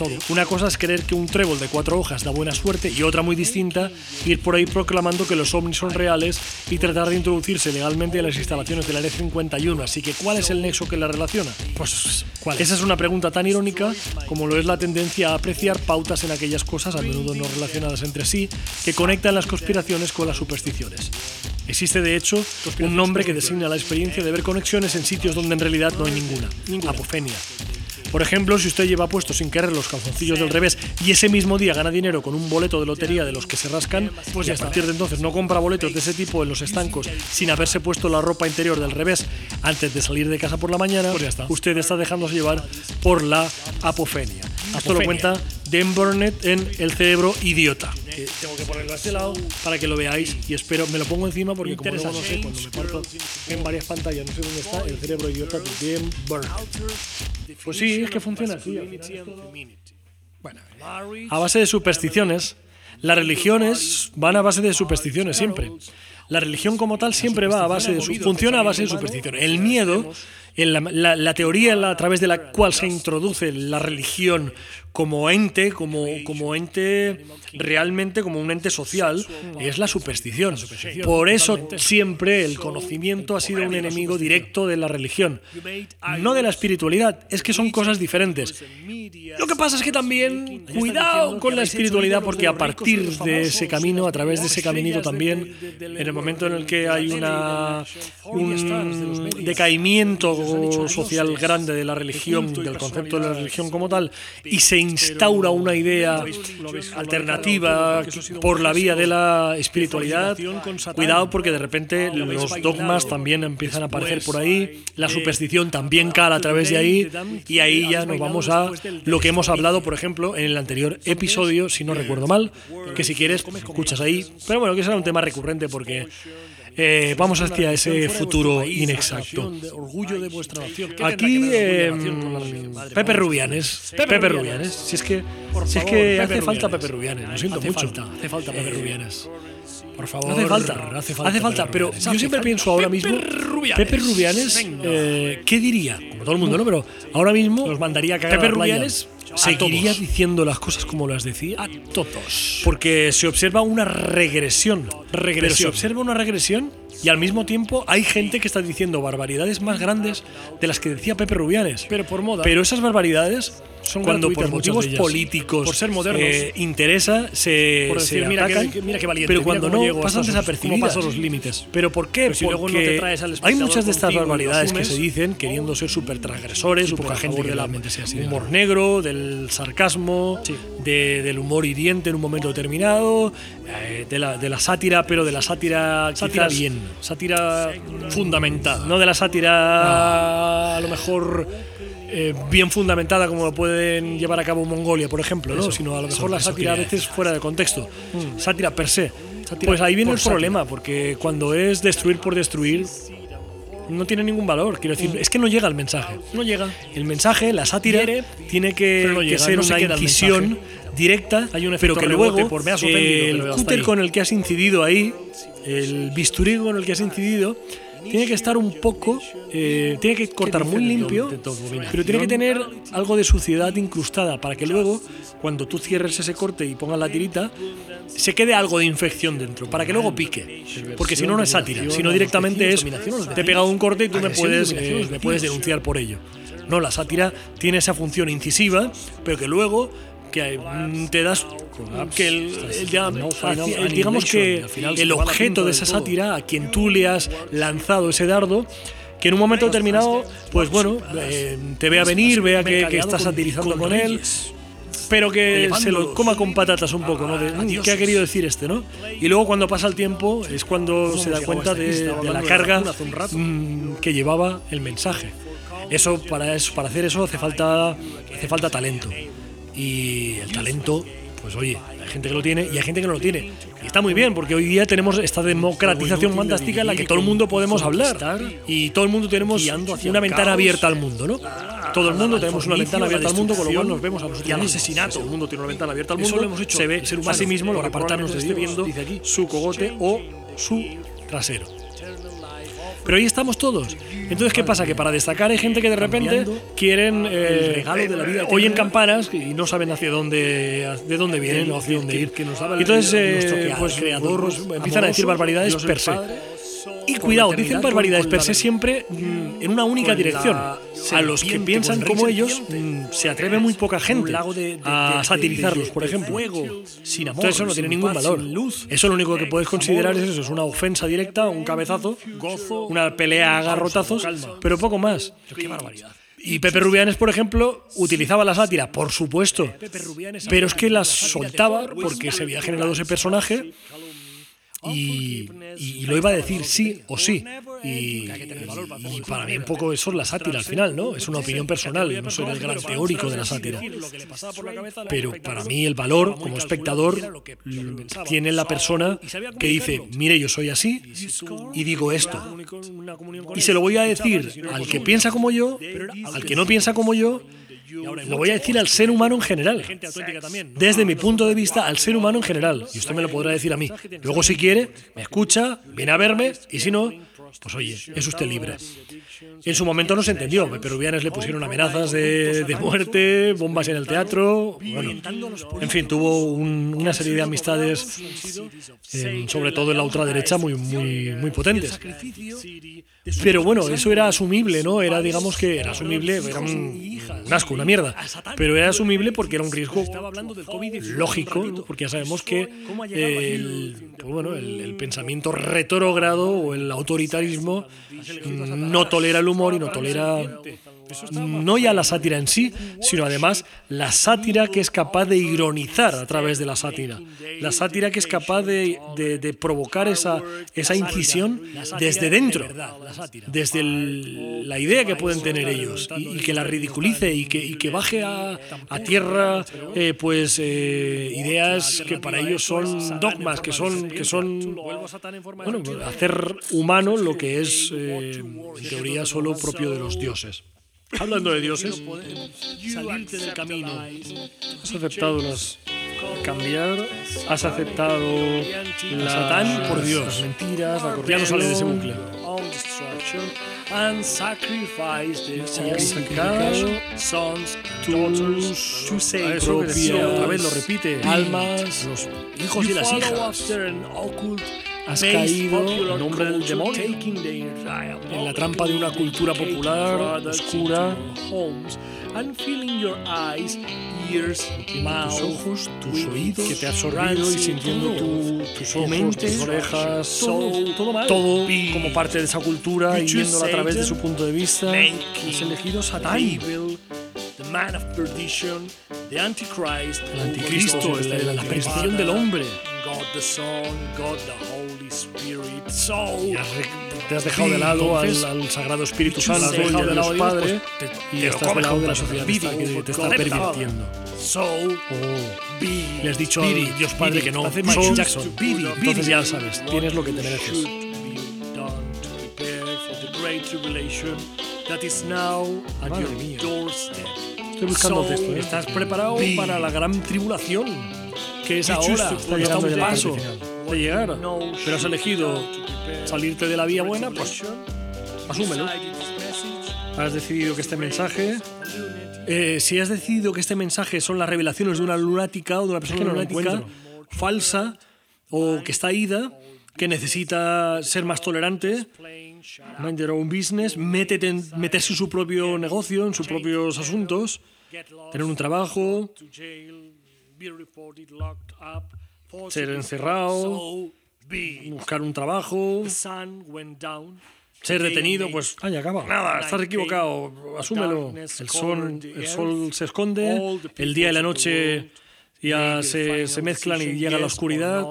Todo. Una cosa es creer que un trébol de cuatro hojas da buena suerte y otra muy distinta, ir por ahí proclamando que los ovnis son reales y tratar de introducirse legalmente en las instalaciones del Área 51. Así que, ¿cuál es el nexo que la relaciona? Pues, ¿cuál? Esa es una pregunta tan irónica como lo es la tendencia a apreciar pautas en aquellas cosas, a menudo no relacionadas entre sí, que conectan las conspiraciones con las supersticiones. Existe, de hecho, un nombre que designa la experiencia de ver conexiones en sitios donde en realidad no hay ninguna. Apofenia. Por ejemplo, si usted lleva puesto sin querer los calzoncillos del revés y ese mismo día gana dinero con un boleto de lotería de los que se rascan, pues ya a partir de entonces no compra boletos de ese tipo en los estancos sin haberse puesto la ropa interior del revés antes de salir de casa por la mañana, pues usted está dejándose llevar por la apofenia. Esto lo cuenta Dan Burnett en El cerebro idiota. tengo que ponerlo a este lado para que lo veáis y espero, me lo pongo encima porque como luego no sé, cuando me parto en varias pantallas, no sé dónde está, El cerebro idiota de Dan Burnett. Pues sí, es que funciona así. Bueno, a base de supersticiones, las religiones van a base de supersticiones siempre. La religión como tal siempre va a base de su, funciona a base de superstición. El miedo la, la, teoría a través de la cual se introduce la religión como ente, como, como ente realmente como un ente social, es la superstición. Por eso siempre el conocimiento ha sido un enemigo directo de la religión, no de la espiritualidad, es que son cosas diferentes. Lo que pasa es que también cuidado con la espiritualidad porque a partir de ese camino, a través de ese caminito también, en el momento en el que hay una, un decaimiento social grande de la religión, del concepto de la religión como tal, y se instaura una idea alternativa por la vía de la espiritualidad, cuidado porque de repente los dogmas también empiezan a aparecer por ahí, la superstición también cala a través de ahí, y ahí ya nos vamos a lo que hemos hablado, por ejemplo, en el anterior episodio, si no recuerdo mal, que si quieres escuchas ahí, pero bueno, que será un tema recurrente porque eh, vamos hacia ese futuro inexacto. Aquí, eh, Pepe Rubianes. Pepe Rubianes. Si es que, si es que hace falta Pepe Rubianes, lo siento mucho. hace falta Pepe Rubianes. Por favor. Hace falta, hace falta. Hace falta pero yo siempre pienso ahora mismo. Pepe Rubianes, eh, ¿qué diría? Como todo el mundo, ¿no? Pero ahora mismo. Nos mandaría a Pepe Rubianes seguiría diciendo las cosas como las decía. A todos. Porque se observa una regresión. regresión. se observa una regresión y al mismo tiempo hay gente que está diciendo barbaridades más grandes de las que decía Pepe Rubiales. Pero por moda. Pero esas barbaridades son cuando por motivos políticos por ser modernos. eh, interesa se, por decir, mira, atacan, mira qué valiente, pero cuando no pasan desapercibidas pasan los límites pero por qué si luego no hay muchas de estas barbaridades que se dicen queriendo ser súper transgresores poca gente de la sea así, humor negro del sarcasmo de, del humor hiriente en un momento determinado eh, de, la, de la sátira pero de la sátira sátira bien sátira fundamentada no de la sátira a lo mejor eh, bien fundamentada como lo pueden llevar a cabo Mongolia, por ejemplo, ¿no? sino a lo mejor la sátira a veces fuera de contexto, mm. sátira per se. pues ahí viene el problema, porque cuando es destruir por destruir, no tiene ningún valor. Quiero decir, mm. es que no llega el mensaje. No llega. El mensaje, la sátira, tiene que, ser una incisión directa, Hay un pero que luego por el cúter con el que has incidido ahí, el bisturí con el que has incidido, tiene que estar un poco, eh, tiene que cortar muy limpio, pero tiene que tener algo de suciedad incrustada para que luego, cuando tú cierres ese corte y pongas la tirita, se quede algo de infección dentro, para que luego pique. Porque si no, no es sátira, sino directamente es, te he pegado un corte y tú me puedes, eh, me puedes denunciar por ello. No, la sátira tiene esa función incisiva, pero que luego que mm, te das que el, digamos que el objeto de esa sátira a quien tú le has lanzado ese dardo que en un momento determinado pues bueno eh, te vea venir vea que, que estás satirizando con él pero que se lo coma con patatas un poco, ¿no? Mm, ¿Qué ha querido decir este, no? Y luego cuando pasa el tiempo es cuando se da cuenta de, la carga mm, que llevaba el mensaje. Eso para, eso, para hacer eso hace falta, hace falta talento. Y el talento, pues oye, hay gente que lo tiene y hay gente que no lo tiene. Y está muy bien, porque hoy día tenemos esta democratización fantástica en la que todo el mundo podemos hablar. Y todo el mundo tenemos una ventana abierta al mundo, ¿no? Todo el mundo tenemos una ventana abierta al mundo, con lo cual nos vemos a nosotros. Y al asesinato. Todo el mundo tiene una ventana abierta al mundo. Eso lo hemos hecho. Se ve a sí mismo lo que apartarnos esté viendo su cogote o su trasero. Pero ahí estamos todos. Entonces, ¿qué pasa? Que para destacar hay gente que de repente quieren eh, oyen campanas y no saben hacia dónde, de dónde vienen o hacia dónde ir. Entonces, eh, pues, empiezan a decir barbaridades per se. Y cuidado, dicen barbaridades per se siempre mm, en una única dirección. A los que piensan como ellos mm, se atreve muy poca gente a satirizarlos, por ejemplo. Entonces eso no tiene ningún valor. Eso lo único que puedes considerar es eso, es una ofensa directa, un cabezazo, una pelea a garrotazos, pero poco más. Qué barbaridad. Y Pepe Rubianes, por ejemplo, utilizaba la sátira, por supuesto, pero es que las soltaba porque se había generado ese personaje y, lo iba a decir sí o sí. Y, para mí un poco eso es la sátira al final, ¿no? Es una opinión personal, no soy el gran teórico de la sátira. Pero para mí el valor como espectador tiene la persona que dice, mire, yo soy así y digo esto. Y se lo voy a decir al que piensa como yo, al que no piensa como yo lo voy a decir al ser humano en general. Desde mi punto de vista, al ser humano en general. Y usted me lo podrá decir a mí. Luego, si quiere, me escucha, viene a verme, y si no, pues oye, es usted libre. En su momento no se entendió. Peruvianos le pusieron amenazas de, muerte, bombas en el teatro. Bueno, en fin, tuvo una serie de amistades, eh, sobre todo en la ultraderecha, muy, muy, muy potentes. Pero bueno, eso era asumible, ¿no? Era, digamos que era asumible, era un, asco, una mierda. Pero era asumible porque era un riesgo lógico, porque ya sabemos que el, pues bueno, el pensamiento retrógrado o el autoritarismo no tolera el humor y no tolera no ya la sátira en sí, sino además la sátira que es capaz de ironizar a través de la sátira. La sátira que es capaz de, de, provocar esa, esa incisión desde dentro, desde la idea que pueden tener ellos y, que la ridiculice y que, y que baje a, a tierra eh, pues eh, ideas que para ellos son dogmas, que son, que son bueno, hacer humano lo que es eh, en teoría solo propio de los dioses. Hablando de dioses, salirte del camino. Has aceptado las cambiar, has aceptado la Satán por Dios, las mentiras, la ya no sale de ese bucle. And sacrificado sons, tus, tu eso otra vez lo repite, almas, los hijos y las hijas has caído en nombre del demonio, en la trampa de una cultura popular oscura, tus ojos, tus oídos, que te ha absorbido y sintiendo tu, tus ojos, tus orejas, todo, todo, como parte de esa cultura y viéndola a través de su punto de vista. Has elegido Satán. The man of perdition, the Antichrist, el anticristo, la, la perdición del hombre. God the Son, God the Holy Spirit. So, te has dejado de lado al, al, Sagrado Espíritu Santo, has dejado de lado Padre, pues te, y te estás del lado de la sociedad que, te está pervirtiendo. So, oh. le has dicho al Dios Padre que no. Hace Michael Jackson. Entonces ya sabes, tienes lo que te mereces. Your doorstep. Estoy buscando so, texto. ¿eh? ¿Estás preparado para la gran tribulación? que es ahora, está un paso de llegar, pero has elegido salirte de la vía buena, pues asúmelo. Has decidido que este mensaje, eh, si has decidido que este mensaje son las revelaciones de una lunática o de una persona lunática falsa o que está ida, que necesita ser más tolerante, mind your own business, métete meterse en su propio negocio, en sus propios asuntos, tener un trabajo, ser encerrado, buscar un trabajo, ser detenido, pues ay, acaba. Nada, estás equivocado, asúmelo. El sol, el sol se esconde, el día y la noche ya se, se mezclan y llega la oscuridad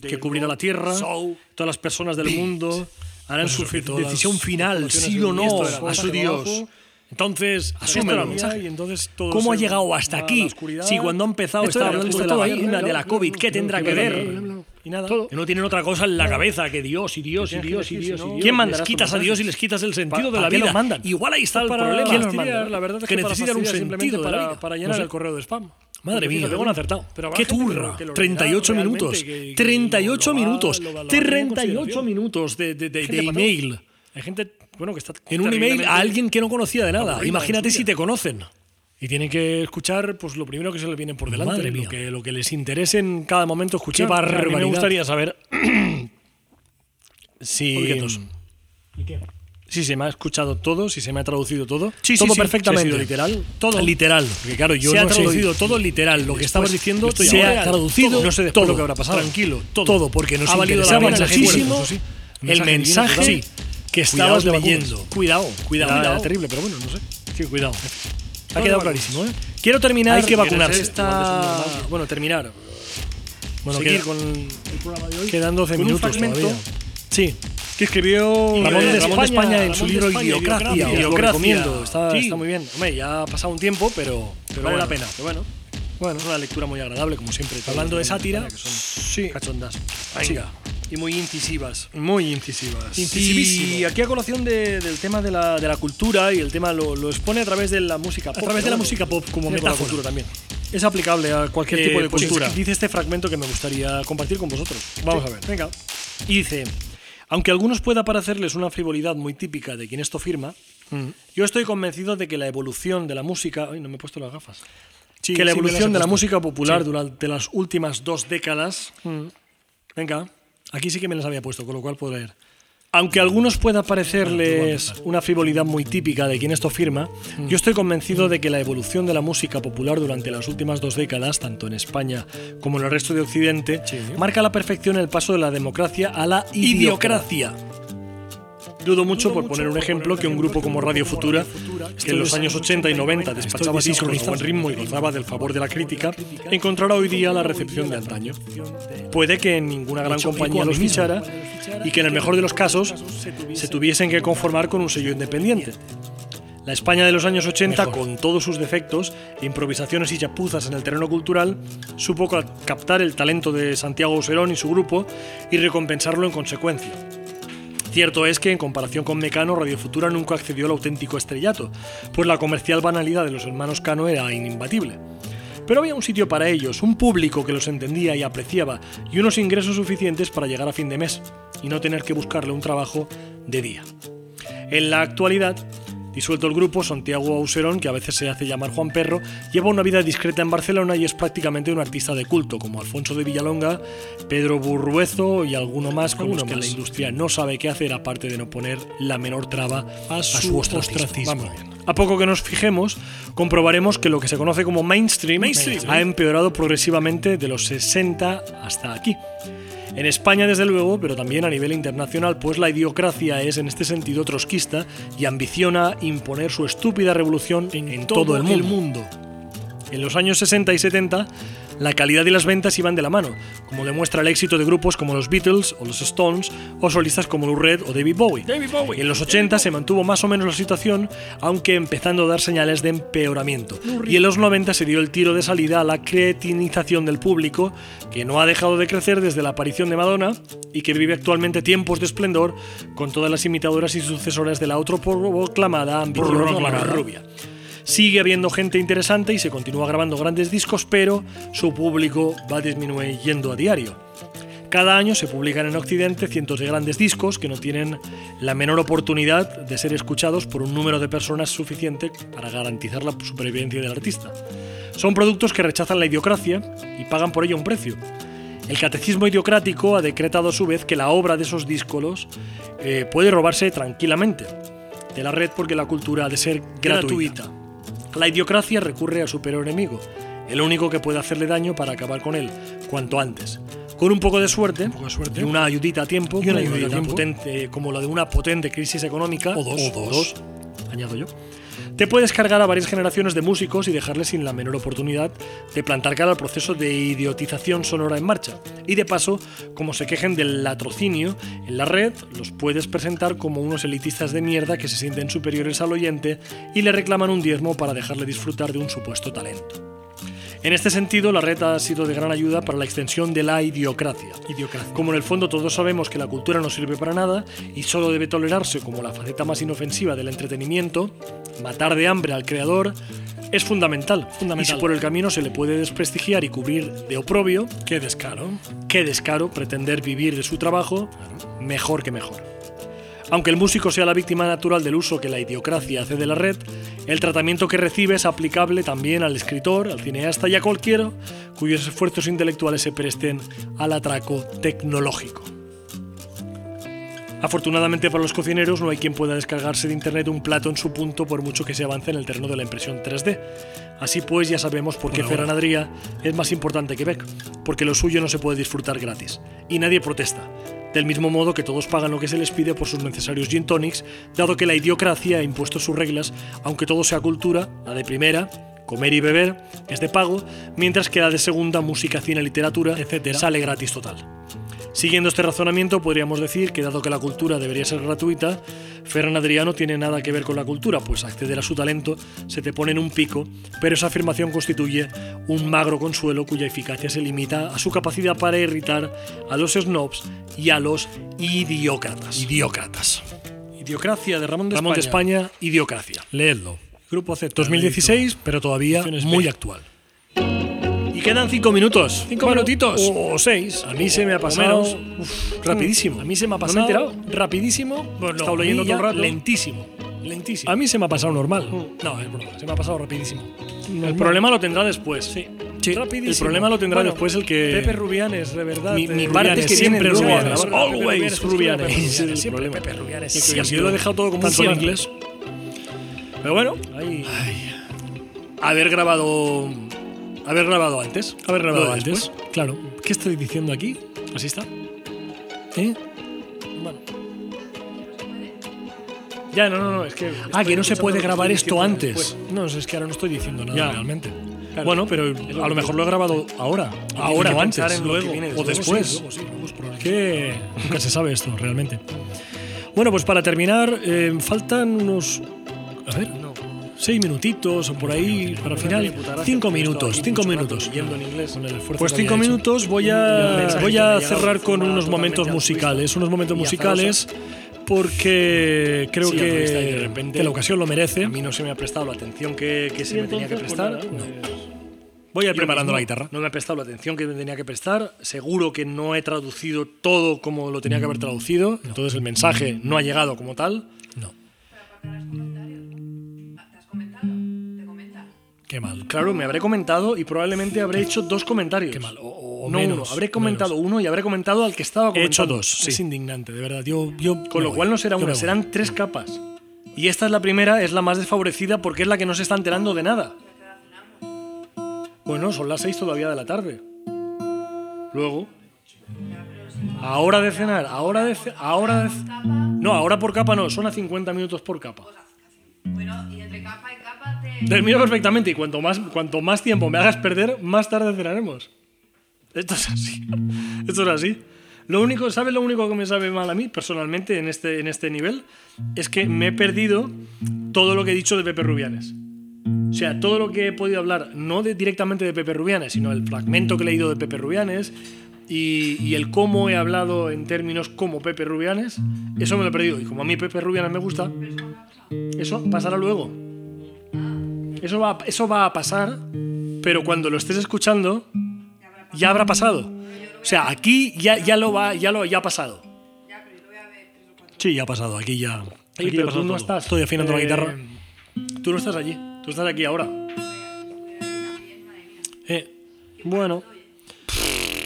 que cubrirá la tierra. Todas las personas del mundo harán su decisión final, sí o no, a su Dios. Entonces, asúmelo. Y entonces ¿Cómo ha llegado hasta aquí? Si cuando ha empezado estaba hablando de la vacuna, de la COVID, ¿qué tendrá que ver? Y nada. Que no tienen otra cosa en la cabeza que Dios y Dios y Dios y Dios. ¿Quién manda? Les quitas a Dios y les quitas el sentido de la vida. mandan? Igual ahí está el problema. La verdad es que necesitan un sentido para, para llenar el correo de spam. Madre mía, tengo un acertado. ¡Qué turra! 38 minutos. 38 minutos. 38 minutos de, de, de, de email. Hay gente bueno, que está en un email a alguien que no conocía de nada. Imagínate si te conocen. Y tienen que escuchar pues lo primero que se les viene por delante, Madre Lo, que, lo que les interese en cada momento escuchar. Qué barbaridad. me gustaría saber si... ¿Y qué? Si se me ha escuchado todo, si se me ha traducido todo. Sí, todo sí, perfectamente. literal. Todo. Literal. Porque claro, yo se ha traducido todo literal. Lo que estabas diciendo se ha traducido no sé todo lo que habrá pasado. Tranquilo, todo. Todo, porque nos ha valido muchísimo el mensaje. Sí que estabas leyendo. Cuidado, cuidado. Era, cuidado. terrible, pero bueno, no sé. Sí, cuidado. Ha quedado clarísimo, ¿eh? Quiero terminar. Hay que vacunarse. Esta... Bueno, terminar. Bueno, Seguir con el programa de hoy. Quedan 12 minutos todavía. Sí. Que escribió Ramón, de, Ramón España, España en su libro Idiocracia. Idiocracia. Está, está muy bien. Hombre, ya ha pasado un tiempo, pero, pero vale la pena. Pero bueno. Bueno, es una lectura muy agradable, como siempre. Hablando de sátira, que son sí. cachondas. Venga. Y muy incisivas. Muy incisivas. Y aquí a colación del tema de la, de la, cultura y el tema lo, lo, expone a través de la música pop. A través de la música pop como metáfora. también. Es aplicable a cualquier tipo de pues cultura. dice este fragmento que me gustaría compartir con vosotros. Vamos a ver. Venga. Y dice, aunque a algunos pueda parecerles una frivolidad muy típica de quien esto firma, mm. yo estoy convencido de que la evolución de la música... Ay, no me he puesto las gafas. que la evolución de la música popular durante las últimas dos décadas... Mm. Venga, aquí sí que me las había puesto, con lo cual puedo leer. Aunque a algunos pueda parecerles una frivolidad muy típica de quien esto firma, yo estoy convencido de que la evolución de la música popular durante las últimas dos décadas, tanto en España como en el resto de Occidente, marca a la perfección el paso de la democracia a la idiocracia. Dudo mucho, por poner un ejemplo, que un grupo como Radio Futura, que en los años 80 y 90 despachaba discos a buen ritmo y gozaba del favor de la crítica, encontrará hoy día la recepción de antaño. Puede que en ninguna gran compañía los fichara y que en el mejor de los casos se tuviesen que conformar con un sello independiente. La España de los años 80, con todos sus defectos, improvisaciones y chapuzas en el terreno cultural, supo captar el talento de Santiago Oserón y su grupo y recompensarlo en consecuencia. Cierto es que, en comparación con Mecano, Radio Futura nunca accedió al auténtico estrellato, pues la comercial banalidad de los hermanos Cano era inimbatible. Pero había un sitio para ellos, un público que los entendía y apreciaba, y unos ingresos suficientes para llegar a fin de mes, y no tener que buscarle un trabajo de día. En la actualidad, Disuelto el grupo, Santiago Auserón, que a veces se hace llamar Juan Perro, lleva una vida discreta en Barcelona y es prácticamente un artista de culto, como Alfonso de Villalonga, Pedro Burruezo y alguno más con los que la industria no sabe qué hacer aparte de no poner la menor traba a, su, ostracismo. A poco que nos fijemos, comprobaremos que lo que se conoce como mainstream, ha empeorado progresivamente de los 60 hasta aquí. En España, desde luego, pero también a nivel internacional, pues la idiocracia es en este sentido trotskista y ambiciona imponer su estúpida revolución en, todo, el mundo. En los años 60 y 70, la calidad y las ventas iban de la mano, como demuestra el éxito de grupos como los Beatles o los Stones o solistas como Lou Reed o David Bowie. en los 80 se mantuvo más o menos la situación, aunque empezando a dar señales de empeoramiento. Y en los 90 se dio el tiro de salida a la cretinización del público, que no ha dejado de crecer desde la aparición de Madonna y que vive actualmente tiempos de esplendor con todas las imitadoras y sucesoras de la autoproclamada ambición rubia. Sigue habiendo gente interesante y se continúa grabando grandes discos, pero su público va disminuyendo a diario. Cada año se publican en Occidente cientos de grandes discos que no tienen la menor oportunidad de ser escuchados por un número de personas suficiente para garantizar la supervivencia del artista. Son productos que rechazan la idiocracia y pagan por ello un precio. El catecismo idiocrático ha decretado a su vez que la obra de esos discos eh, puede robarse tranquilamente de la red porque la cultura ha de ser gratuita. La idiocracia recurre a su peor enemigo, el único que puede hacerle daño para acabar con él cuanto antes. Con un poco de suerte, y una ayudita a tiempo, y una ayudita Potente, como la de una potente crisis económica, o dos, o dos, añado yo, te puedes cargar a varias generaciones de músicos y dejarles sin la menor oportunidad de plantar cara al proceso de idiotización sonora en marcha. Y de paso, como se quejen del latrocinio en la red, los puedes presentar como unos elitistas de mierda que se sienten superiores al oyente y le reclaman un diezmo para dejarle disfrutar de un supuesto talento. En este sentido, la red ha sido de gran ayuda para la extensión de la idiocracia. idiocracia. Como en el fondo todos sabemos que la cultura no sirve para nada y solo debe tolerarse como la faceta más inofensiva del entretenimiento, matar de hambre al creador es fundamental. fundamental. Y si por el camino se le puede desprestigiar y cubrir de oprobio, qué descaro. Qué descaro pretender vivir de su trabajo, mejor que mejor. Aunque el músico sea la víctima natural del uso que la idiocracia hace de la red, el tratamiento que recibe es aplicable también al escritor, al cineasta y a cualquiera cuyos esfuerzos intelectuales se presten al atraco tecnológico. Afortunadamente para los cocineros no hay quien pueda descargarse de internet un plato en su punto por mucho que se avance en el terreno de la impresión 3D. Así pues ya sabemos por qué Ferran Adrià es más importante que Beck, porque lo suyo no se puede disfrutar gratis. Y nadie protesta del mismo modo que todos pagan lo que se les pide por sus necesarios gin tonics, dado que la idiocracia ha impuesto sus reglas, aunque todo sea cultura, la de primera, comer y beber, es de pago, mientras que la de segunda, música, cine, literatura, etc., sale gratis total. Siguiendo este razonamiento, podríamos decir que dado que la cultura debería ser gratuita, Ferran Adriano tiene nada que ver con la cultura, pues acceder a su talento se te pone en un pico, pero esa afirmación constituye un magro consuelo cuya eficacia se limita a su capacidad para irritar a los snobs y a los idiócratas. Idiócratas. Idiocracia de Ramón de Ramón de España. España, Idiocracia. leedlo. Grupo Z. 2016, pero todavía muy actual. Y quedan cinco minutos. Cinco Bueno, minutitos. O seis. A mí se me ha pasado menos. uf, rapidísimo. A mí se me ha ¿No pasado. he enterado? Rapidísimo. Pues He no, estado leyendo todo el rato. lentísimo. Lentísimo. A mí se me ha pasado normal. No, es broma, se me ha pasado rapidísimo. El problema lo tendrá después. Sí. El Rapidísimo. problema lo tendrá Bueno, después el que. Pepe Rubianes, de verdad. Mi, eh, mi Rubianes, parte es que siempre Rubianes. grabar. Always Rubianes, Rubianes. Ese es el Siempre problema. Pepe Rubianes. Siempre. yo lo he dejado todo como un en inglés. Pero bueno, ahí. Haber grabado. Haber grabado antes. Haber grabado antes. después. Claro. ¿Qué estoy diciendo aquí? Así está. ¿Eh? Bueno. Ya, no, no, no, es que. Ah, que no se puede grabar esto antes. después. No, es que ahora no estoy diciendo nada Ya. realmente. Claro. Bueno, pero lo a lo mejor lo he grabado ahora. Ahora, o antes. luego, o después. Luego sí, luego que nunca se sabe esto, realmente. Bueno, pues para terminar, eh, faltan unos. A ver. Seis minutitos o por ahí, para final. Cinco minutos, cinco minutos. Pues cinco minutos voy a, voy a cerrar con unos momentos musicales. Unos momentos musicales porque creo Sí, que, de repente que la ocasión lo merece. A mí no se me ha prestado la atención que, que se me tenía que entonces, prestar. pues nada, No. Voy a ir preparando mismo la guitarra. No me ha prestado la atención que me tenía que prestar. Seguro que no he traducido todo como lo tenía que haber traducido. Entonces el mensaje no ha llegado como tal. No, qué mal. Claro, me habré comentado y probablemente habré hecho dos comentarios. Qué mal. O, o no menos. uno. Habré comentado menos. uno y habré comentado al que estaba He comentando. hecho dos. Sí. Es indignante, de verdad. Yo, yo Con lo voy. cual no será Yo una, serán tres capas. Y esta es la primera, es la más desfavorecida porque es la que no se está enterando de nada. Bueno, son las seis todavía de la tarde. Luego. Ahora de cenar, ahora de ce- ahora de No, ahora por capa no, son a 50 minutos por capa. Bueno, y entre capa y capa te... Termino perfectamente y cuanto más, cuanto más tiempo me hagas perder, más tarde cenaremos. Esto es así. Esto es así. Lo único, ¿sabes lo único que me sabe mal a mí personalmente en este, en este nivel? Es que me he perdido todo lo que he dicho de Pepe Rubianes. O sea, todo lo que he podido hablar, no de- directamente de Pepe Rubianes, sino el fragmento que he leído de Pepe Rubianes y, y el cómo he hablado en términos como Pepe Rubianes, eso me lo he perdido. Y como a mí Pepe Rubianes me gusta, eso pasará luego. Eso va, eso va a pasar, pero cuando lo estés escuchando, ya habrá pasado. O sea, aquí ya, ya lo va, ya lo ya ha pasado. Sí, ya ha pasado. Aquí ya. Aquí pero tú no todo. estás. Estoy afinando la eh, guitarra. Tú no estás allí. Tú estás aquí ahora. Eh, bueno.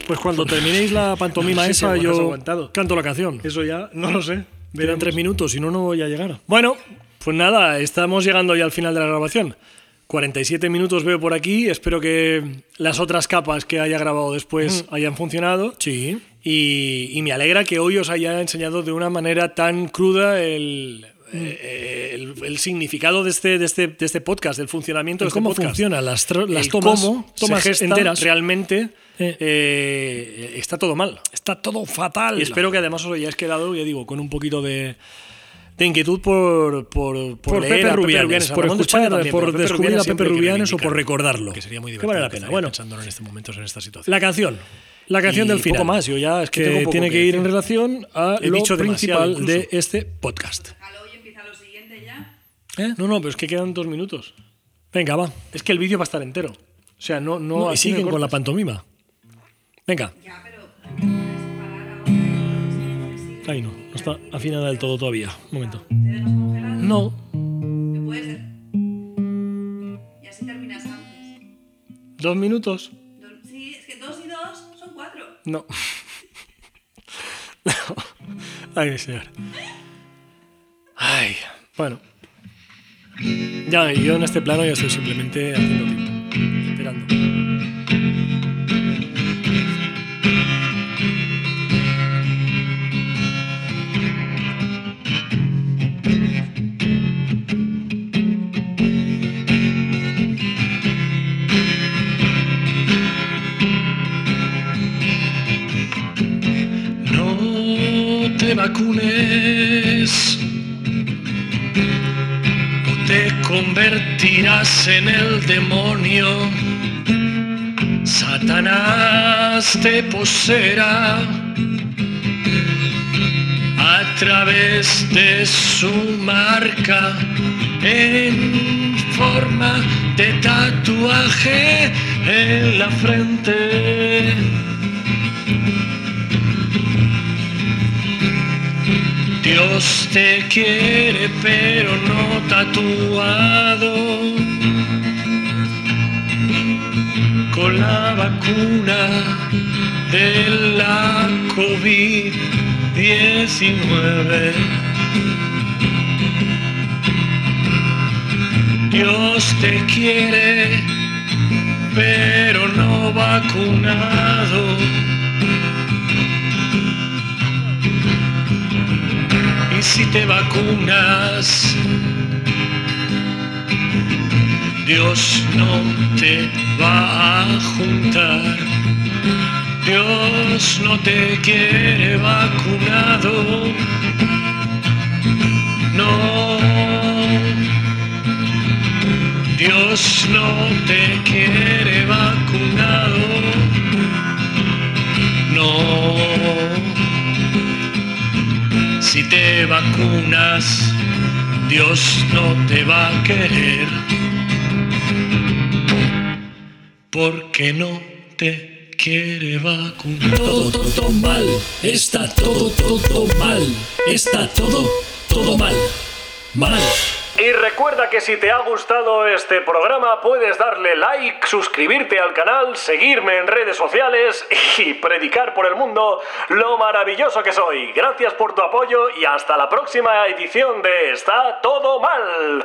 Pues cuando terminéis la pantomima No sé si esa, yo aguantado. canto la canción. Eso ya, no lo sé. Quedan tres minutos, si no, no voy a llegar. Bueno, pues nada, estamos llegando ya al final de la grabación. 47 minutos veo por aquí. Espero que las otras capas que haya grabado después hayan funcionado. Sí. Y, y me alegra que hoy os haya enseñado de una manera tan cruda el, eh, el, el significado de este, de, este, de este podcast, del funcionamiento de este ¿Cómo podcast. funcionan las, las El tomas, cómo tomas se enteras? realmente Eh. eh, está todo mal. Está todo fatal. Y espero que además os hayáis quedado, ya digo, con un poquito de, de inquietud por, por, por leer Pepe a Rubianes, a por de escuchar, también, por Pepe descubrir Rubianes a Pepe que Rubianes o por recordarlo. Que sería muy Que divertido. vale la pena. Bueno, pensándolo en este momento, en esta situación. la canción. La canción Y del final. poco más, yo ya es que tengo poco tiene que, que ir en relación a He lo dicho principal de incluso. este podcast. Y empieza lo siguiente ya. ¿Eh? No, no, pero es que quedan dos minutos. Venga, va. Es que el vídeo va a estar entero. O sea, no, no, No, y siguen con la pantomima. Venga. Ya, pero... Ahí no. No está afinada del todo todavía. Un momento. Te dejas congelado. No. ¿Te puedes...? Y así terminas antes. Dos minutos. Sí, es que dos y dos son cuatro. No. No. Ay, mi señor. Ay, bueno. Ya, yo en este plano ya estoy simplemente haciendo tiempo. Esperando. Vacunes te convertirás en el demonio. Satanás te poseerá a través de su marca en forma de tatuaje en la frente. Dios te quiere pero no tatuado. Con la vacuna de la COVID-19. Dios te quiere pero no vacunado. Y si te vacunas, Dios no te va a juntar. Dios no te quiere vacunado. No. Dios no te quiere vacunado. No. Si te vacunas, Dios no te va a querer. Porque no te quiere vacunar. Todo, todo mal, está todo, todo mal, está todo, todo mal, mal. Y recuerda que si te ha gustado este programa puedes darle like, suscribirte al canal, seguirme en redes sociales y predicar por el mundo lo maravilloso que soy. Gracias por tu apoyo y hasta la próxima edición de Está todo mal.